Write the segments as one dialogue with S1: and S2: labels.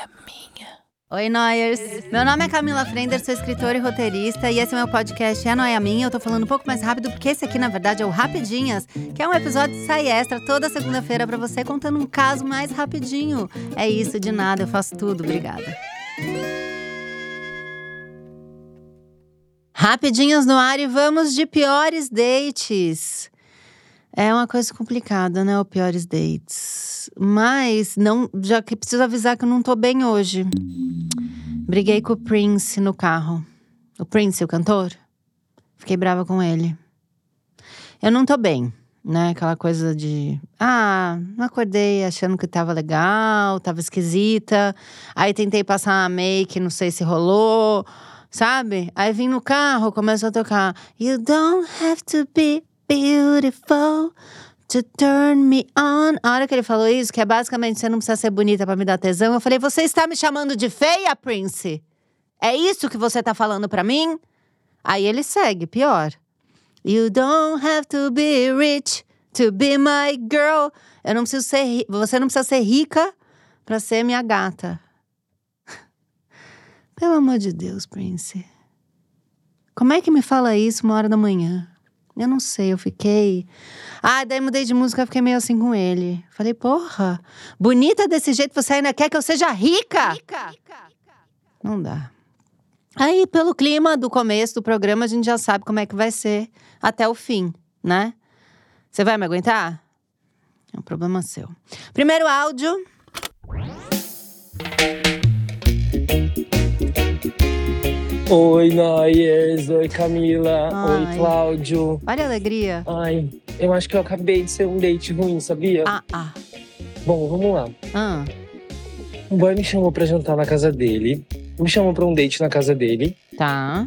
S1: é minha. Oi, Noyers! Meu nome é Camila Frender, sou escritora e roteirista, e esse é meu podcast É Noia Minha. Eu tô falando um pouco mais rápido, porque esse aqui, na verdade, é o Rapidinhas, que é um episódio de sai extra toda segunda-feira para você, contando um caso mais rapidinho. É isso, de nada, eu faço tudo. Obrigada. Rapidinhas no ar e vamos de piores dates. É uma coisa complicada, né? O piores dates. Mas não, já que preciso avisar que eu não tô bem hoje. Briguei com o Prince no carro. O Prince, o cantor. Fiquei brava com ele. Eu não tô bem, né? Aquela coisa de. Ah, não acordei achando que tava legal, tava esquisita. Aí tentei passar uma make, não sei se rolou, sabe? Aí vim no carro, começou a tocar. You don't have to be beautiful to turn me on. A hora que ele falou isso, que é basicamente você não precisa ser bonita para me dar tesão, eu falei: "Você está me chamando de feia, Prince? É isso que você tá falando para mim?" Aí ele segue, pior. You don't have to be rich to be my girl. Eu não preciso ser, você não precisa ser rica para ser minha gata. Pelo amor de Deus, Prince. Como é que me fala isso uma hora da manhã? Eu não sei, eu fiquei. Ah, daí mudei de música, fiquei meio assim com ele. Falei, porra, bonita desse jeito, você ainda quer que eu seja rica? rica. Não dá. Aí, pelo clima do começo do programa, a gente já sabe como é que vai ser até o fim, né? Você vai me aguentar? É um problema seu. Primeiro áudio.
S2: Oi, Noyers. Oi, Camila.
S1: Ai.
S2: Oi, Cláudio.
S1: Olha a alegria.
S2: Ai, eu acho que eu acabei de ser um date ruim, sabia?
S1: Ah, ah.
S2: Bom, vamos lá.
S1: Ah,
S2: O boy me chamou pra jantar na casa dele. Me chamou pra um date na casa dele.
S1: tá.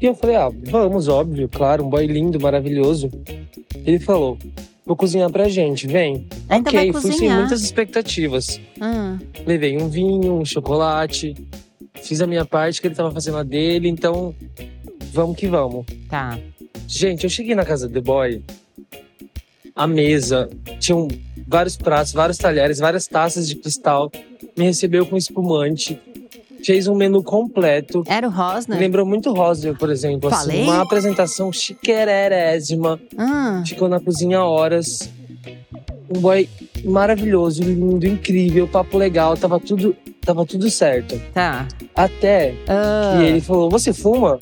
S2: E eu falei, ah, vamos, óbvio, claro, um boy lindo, maravilhoso. Ele falou, vou cozinhar pra gente, vem.
S1: Ainda
S2: ok, fui sem muitas expectativas.
S1: Ah,
S2: Levei um vinho, um chocolate. Fiz a minha parte, que ele tava fazendo a dele, então vamos que vamos.
S1: tá.
S2: Gente, eu cheguei na casa do The Boy, a mesa, tinham vários pratos, vários talheres, várias taças de cristal, me recebeu com espumante, fez um menu completo.
S1: Era o Rosner?
S2: Lembrou muito Rosner, por exemplo. assim,
S1: Falei?
S2: uma apresentação chiquerérésima.
S1: Ah,
S2: Ficou na cozinha horas. Um boy maravilhoso, lindo, incrível, papo legal, tava tudo, tava tudo certo.
S1: tá.
S2: Até
S1: Ah,
S2: que ele falou: Você fuma?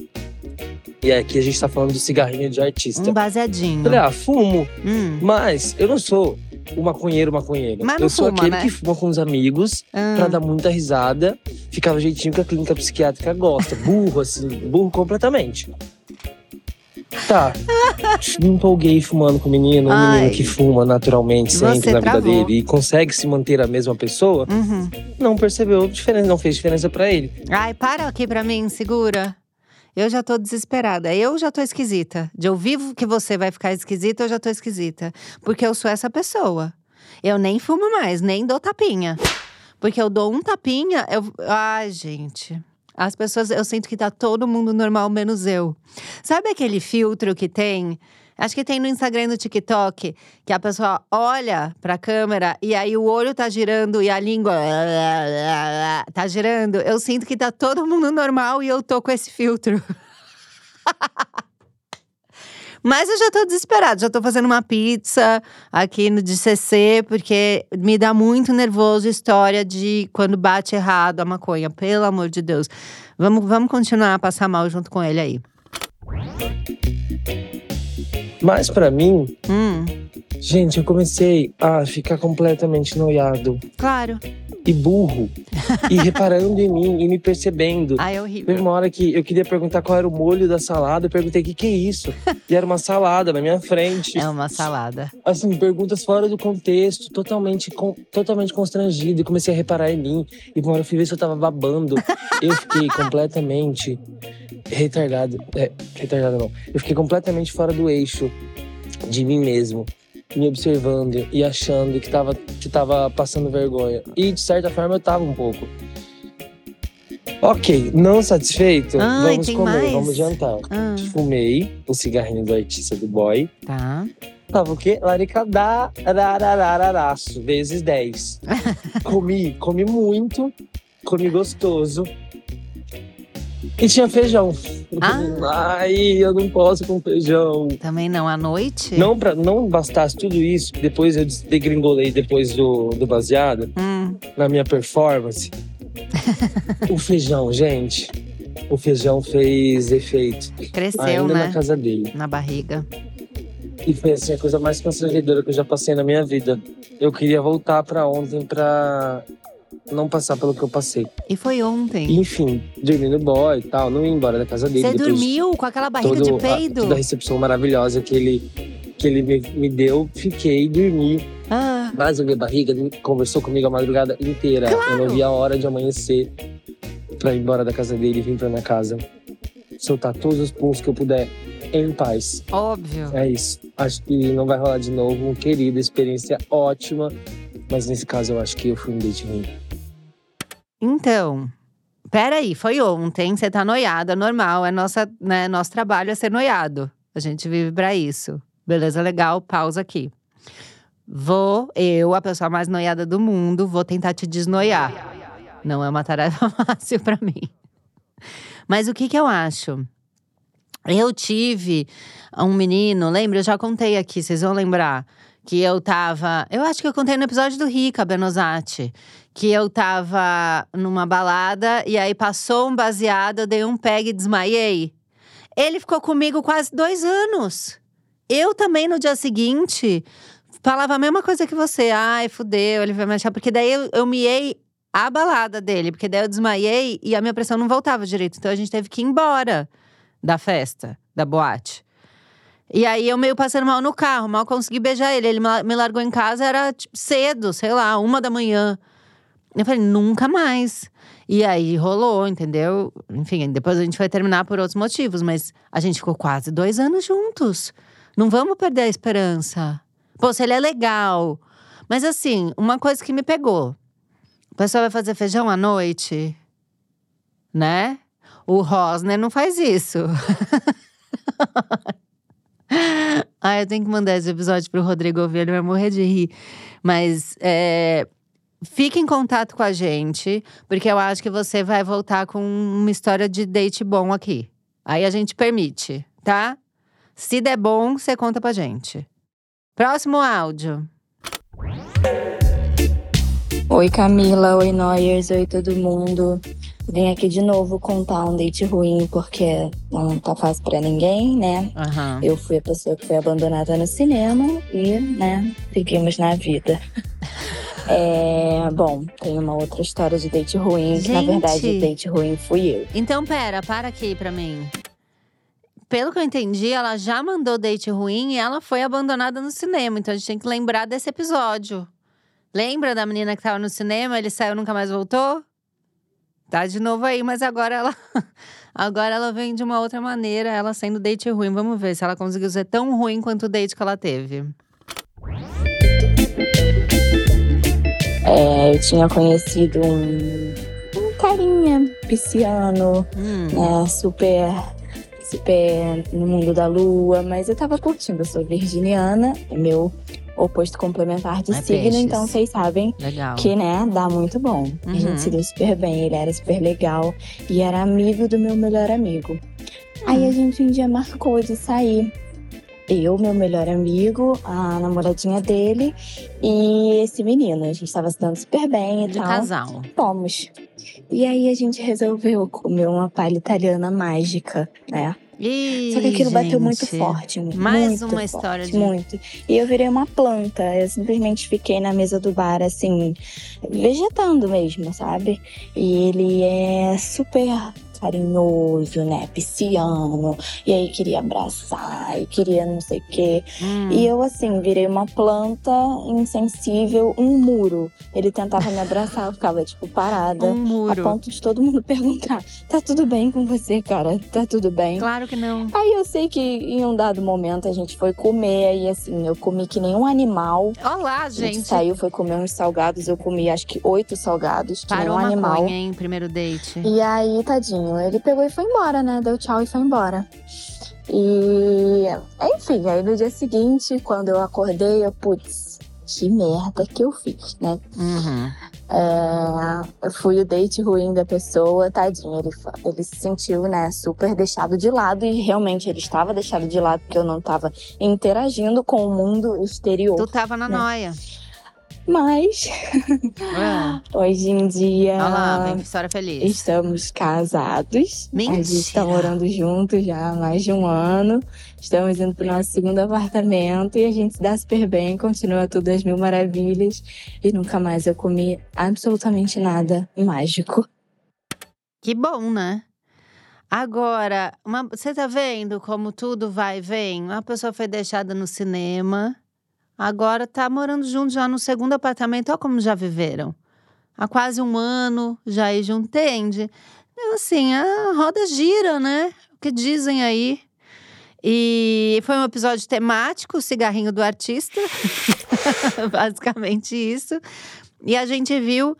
S2: E aqui a gente tá falando do cigarrinho de artista.
S1: um baseadinho.
S2: Falei, ah, fumo.
S1: Hum.
S2: Mas eu não sou o maconheiro maconheiro.
S1: Mas não
S2: eu sou
S1: fuma,
S2: aquele
S1: né?
S2: que fuma com os amigos
S1: Ah.
S2: pra dar muita risada. Ficava jeitinho que a clínica psiquiátrica gosta. Burro, assim, burro completamente. Tá. Me empolguei fumando com o menino, um
S1: Ai.
S2: menino que fuma naturalmente sempre
S1: Você
S2: na vida
S1: travou.
S2: dele e consegue se manter a mesma pessoa,
S1: Uhum.
S2: não percebeu diferença, não fez diferença pra ele.
S1: Ai, para aqui pra mim, segura. Eu já tô desesperada. Eu já tô esquisita. De ouvir que você vai ficar esquisita, eu já tô esquisita. Porque eu sou essa pessoa. Eu nem fumo mais, nem dou tapinha. Porque eu dou um tapinha, eu. Ai, gente. As pessoas, eu sinto que tá todo mundo normal, menos eu. Sabe aquele filtro que tem? Acho que tem no Instagram e no TikTok, que a pessoa olha pra câmera e aí o olho tá girando e a língua tá girando. Eu sinto que tá todo mundo normal e eu tô com esse filtro. Mas eu já tô desesperada, já tô fazendo uma pizza aqui no de CC, porque me dá muito nervoso a história de quando bate errado a maconha, pelo amor de Deus. Vamos, vamos continuar a passar mal junto com ele aí.
S2: Mas pra mim,
S1: Hum,
S2: gente, eu comecei a ficar completamente noiado.
S1: claro.
S2: E burro. e reparando em mim e me percebendo.
S1: Ai, é
S2: Teve
S1: horrível.
S2: uma hora que eu queria perguntar qual era o molho da salada. Eu perguntei o que, que é isso. E era uma salada na minha frente.
S1: É uma salada.
S2: Assim, perguntas fora do contexto, totalmente, con- totalmente constrangido. E comecei a reparar em mim. E uma hora eu fui ver se eu tava babando. Eu fiquei completamente retardado. É, retardado não. Eu fiquei completamente fora do eixo de mim mesmo. Me observando e achando que tava, que tava passando vergonha. E de certa forma eu tava um pouco. Ok, não satisfeito?
S1: Ai,
S2: vamos comer,
S1: mais?
S2: vamos jantar.
S1: Ah,
S2: Fumei o cigarrinho do artista do boy.
S1: tá.
S2: Tava o quê? Laricadá, vezes 10. comi, comi muito. comi gostoso. E tinha feijão.
S1: Ah.
S2: Ai, eu não posso com feijão.
S1: Também não, à noite?
S2: Não, pra, não bastasse tudo isso, depois eu degringolei depois do, do baseado,
S1: Hum,
S2: na minha performance. o feijão, gente. O feijão fez efeito.
S1: cresceu,
S2: ainda
S1: né?
S2: na casa dele.
S1: Na barriga.
S2: E foi assim, a coisa mais constrangedora que eu já passei na minha vida. Eu queria voltar pra ontem pra não passar pelo que eu passei.
S1: E foi ontem.
S2: enfim, dormi no boy e tal, não ia embora da casa dele.
S1: Você
S2: depois
S1: dormiu com aquela barriga
S2: todo
S1: de
S2: a-
S1: peido?
S2: toda a recepção maravilhosa que ele, que ele me, me deu, fiquei, dormi.
S1: Ah,
S2: Mas a minha barriga conversou comigo a madrugada inteira. Eu não vi a hora de amanhecer pra ir embora da casa dele e vir pra minha casa. Soltar todos os pulos que eu puder em paz.
S1: óbvio.
S2: É isso. Acho que não vai rolar de novo. Querida, experiência ótima. Mas nesse caso eu acho que eu fui um date ruim.
S1: Então, peraí, foi ontem, você tá noiada, normal, é nossa, né, nosso trabalho é ser noiado. A gente vive pra isso. Beleza, legal, pausa aqui. Vou, eu, a pessoa mais noiada do mundo, vou tentar te desnoiar. Não é uma tarefa fácil pra mim. Mas o que que eu acho? Eu tive um menino, lembra? Eu já contei aqui, vocês vão lembrar. Que eu tava. Eu acho que eu contei no episódio do Rica Benozati. Que eu tava numa balada e aí passou um baseado, eu dei um peg e desmaiei. Ele ficou comigo quase dois anos. Eu também, no dia seguinte, falava a mesma coisa que você. Ai, fudeu, ele vai me achar. Porque daí eu, eu miei a balada dele. Porque daí eu desmaiei e a minha pressão não voltava direito. Então a gente teve que ir embora da festa, da boate. E aí eu meio passando mal no carro, mal consegui beijar ele. Ele me largou em casa, era tipo, cedo, sei lá, uma da manhã. Eu falei, nunca mais. E aí rolou, entendeu? Enfim, depois a gente foi terminar por outros motivos, mas a gente ficou quase dois anos juntos. Não vamos perder a esperança. Pô, se ele é legal. Mas assim, uma coisa que me pegou. A pessoa vai fazer feijão à noite, né? O Rosner não faz isso. ah, eu tenho que mandar esse episódio pro Rodrigo ouvir, ele vai morrer de rir. Mas é, fique em contato com a gente, porque eu acho que você vai voltar com uma história de date bom aqui. Aí a gente permite, tá? Se der bom, você conta pra gente. Próximo áudio.
S3: Oi Camila, oi Noyers, oi todo mundo. Vim aqui de novo contar um date ruim porque não tá fácil pra ninguém, né?
S1: Aham.
S3: Eu fui a pessoa que foi abandonada no cinema e, né, seguimos na vida. É, bom, tem uma outra história de date ruim, que na
S1: Gente.
S3: verdade o date ruim fui eu.
S1: Então, pera, para aqui pra mim. Pelo que eu entendi, ela já mandou date ruim e ela foi abandonada no cinema. Então a gente tem que lembrar desse episódio. Lembra da menina que tava no cinema, ele saiu e nunca mais voltou? Tá de novo aí, mas agora ela agora ela vem de uma outra maneira, ela sendo date ruim. Vamos ver se ela conseguiu ser tão ruim quanto o date que ela teve.
S3: É, eu tinha conhecido um, um carinha pisciano,
S1: Hum,
S3: né, super, super no mundo da lua, mas eu tava curtindo, eu sou virginiana, é meu oposto complementar de
S1: É
S3: signo,
S1: peixes.
S3: então vocês sabem
S1: legal.
S3: que, né, dá muito bom. A
S1: Uhum.
S3: gente se deu super bem, ele era super legal e era amigo do meu melhor amigo. Aí
S1: Hum.
S3: a gente um dia marcou de sair. Eu, meu melhor amigo, a namoradinha dele e esse menino. A gente tava se dando super bem e
S1: De
S3: tal.
S1: casal.
S3: Fomos. E aí a gente resolveu comer uma palha italiana mágica, né?
S1: Ih,
S3: Só que aquilo bateu muito
S1: gente.
S3: forte.
S1: Mais
S3: muito
S1: uma
S3: forte,
S1: história de-
S3: Muito. E eu virei uma planta. Eu simplesmente fiquei na mesa do bar, assim, vegetando mesmo, sabe? E ele é super carinhoso, né? Pisciano. E aí queria abraçar, e queria não sei o quê.
S1: Hum.
S3: E eu, assim, virei uma planta insensível, um muro. Ele tentava me abraçar, eu ficava, tipo, parada.
S1: um
S3: A
S1: muro.
S3: ponto de todo mundo perguntar: tá tudo bem com você, cara? Tá tudo bem?
S1: Claro que não.
S3: Aí eu sei que em um dado momento a gente foi comer e assim, eu comi que nem um animal.
S1: Olá,
S3: A gente
S1: gente.
S3: saiu, foi comer uns salgados, eu comi acho que oito salgados, que nem
S1: Parou
S3: um animal.
S1: maconha, hein? Primeiro date.
S3: E aí, tadinho, ele pegou e foi embora, né? Deu tchau e foi embora. E enfim, aí no dia seguinte, quando eu acordei, eu, putz, que merda que eu fiz, né?
S1: Uhum.
S3: É, foi o date ruim da pessoa, tadinho. Ele, ele se sentiu, né, super deixado de lado e realmente ele estava deixado de lado porque eu não estava interagindo com o mundo exterior.
S1: Tu tava na
S3: né?
S1: noia.
S3: Mas
S1: É.
S3: hoje em dia
S1: Olha lá, história feliz.
S3: estamos casados.
S1: Mentira.
S3: A gente tá morando juntos já há mais de um ano. Estamos indo pro nosso segundo apartamento e a gente se dá super bem, continua tudo às mil maravilhas. E nunca mais eu comi absolutamente nada mágico.
S1: Que bom, né? Agora, uma- você tá vendo como tudo vai e vem? Uma pessoa foi deixada no cinema, agora tá morando junto já no segundo apartamento. Olha como já viveram. Há quase um ano, já aí junto, entende? Então, assim, a roda gira, né? O que dizem aí. E foi um episódio temático, cigarrinho do artista. Basicamente isso. E a gente viu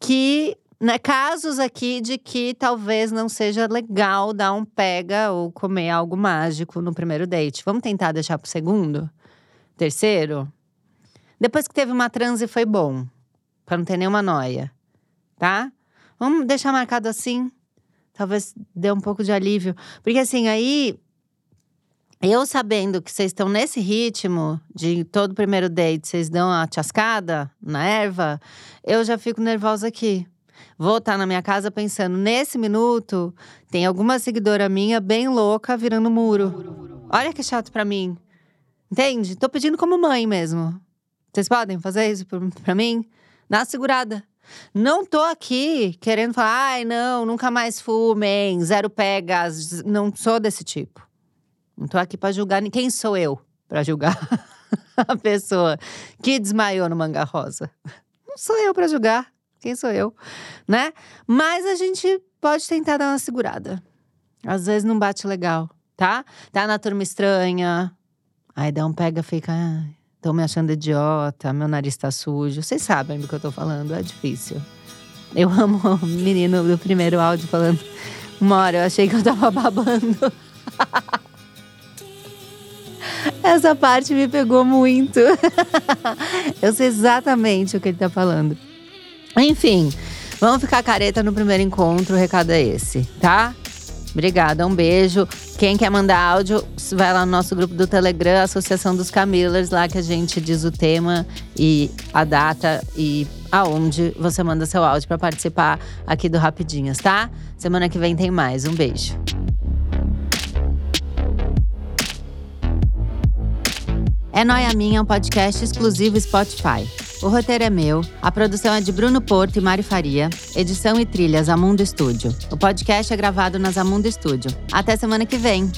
S1: que né, casos aqui de que talvez não seja legal dar um pega ou comer algo mágico no primeiro date. Vamos tentar deixar pro segundo? Terceiro? Depois que teve uma transe foi bom, Pra não ter nenhuma noia, tá? Vamos deixar marcado assim? Talvez dê um pouco de alívio. Porque assim, aí eu sabendo que vocês estão nesse ritmo de todo primeiro date, vocês dão a chascada na erva, eu já fico nervosa aqui. Vou estar na minha casa pensando, nesse minuto, tem alguma seguidora minha bem louca virando muro. Olha que chato pra mim. Entende? Tô pedindo como mãe mesmo. Vocês podem fazer isso pra mim? Dá uma segurada. Não tô aqui querendo falar, ai, não, nunca mais fumem, zero pegas. Não sou desse tipo. Não tô aqui pra julgar. Quem sou eu pra julgar a pessoa que desmaiou no manga rosa? Não sou eu pra julgar. Quem sou eu? Né? Mas a gente pode tentar dar uma segurada. Às vezes não bate legal, tá? Tá na turma estranha. Aí dá um pega, fica. "Ai, Tô me achando idiota, meu nariz tá sujo. Vocês sabem do que eu tô falando, é difícil. Eu amo o menino do primeiro áudio falando. Uma hora eu achei que eu tava babando. Essa parte me pegou muito. eu sei exatamente o que ele tá falando. Enfim, vamos ficar careta no primeiro encontro, o recado é esse, tá? Obrigada, um beijo. Quem quer mandar áudio, vai lá no nosso grupo do Telegram, Associação dos Camillers, lá que a gente diz o tema e a data e aonde você manda seu áudio para participar aqui do Rapidinhas, tá? Semana que vem tem mais. Um beijo. É Noia Minha, um podcast exclusivo Spotify. O roteiro é meu, a produção é de Bruno Porto e Mari Faria, edição e trilhas Amundo Estúdio. O podcast é gravado nas Amundo Estúdio. Até semana que vem!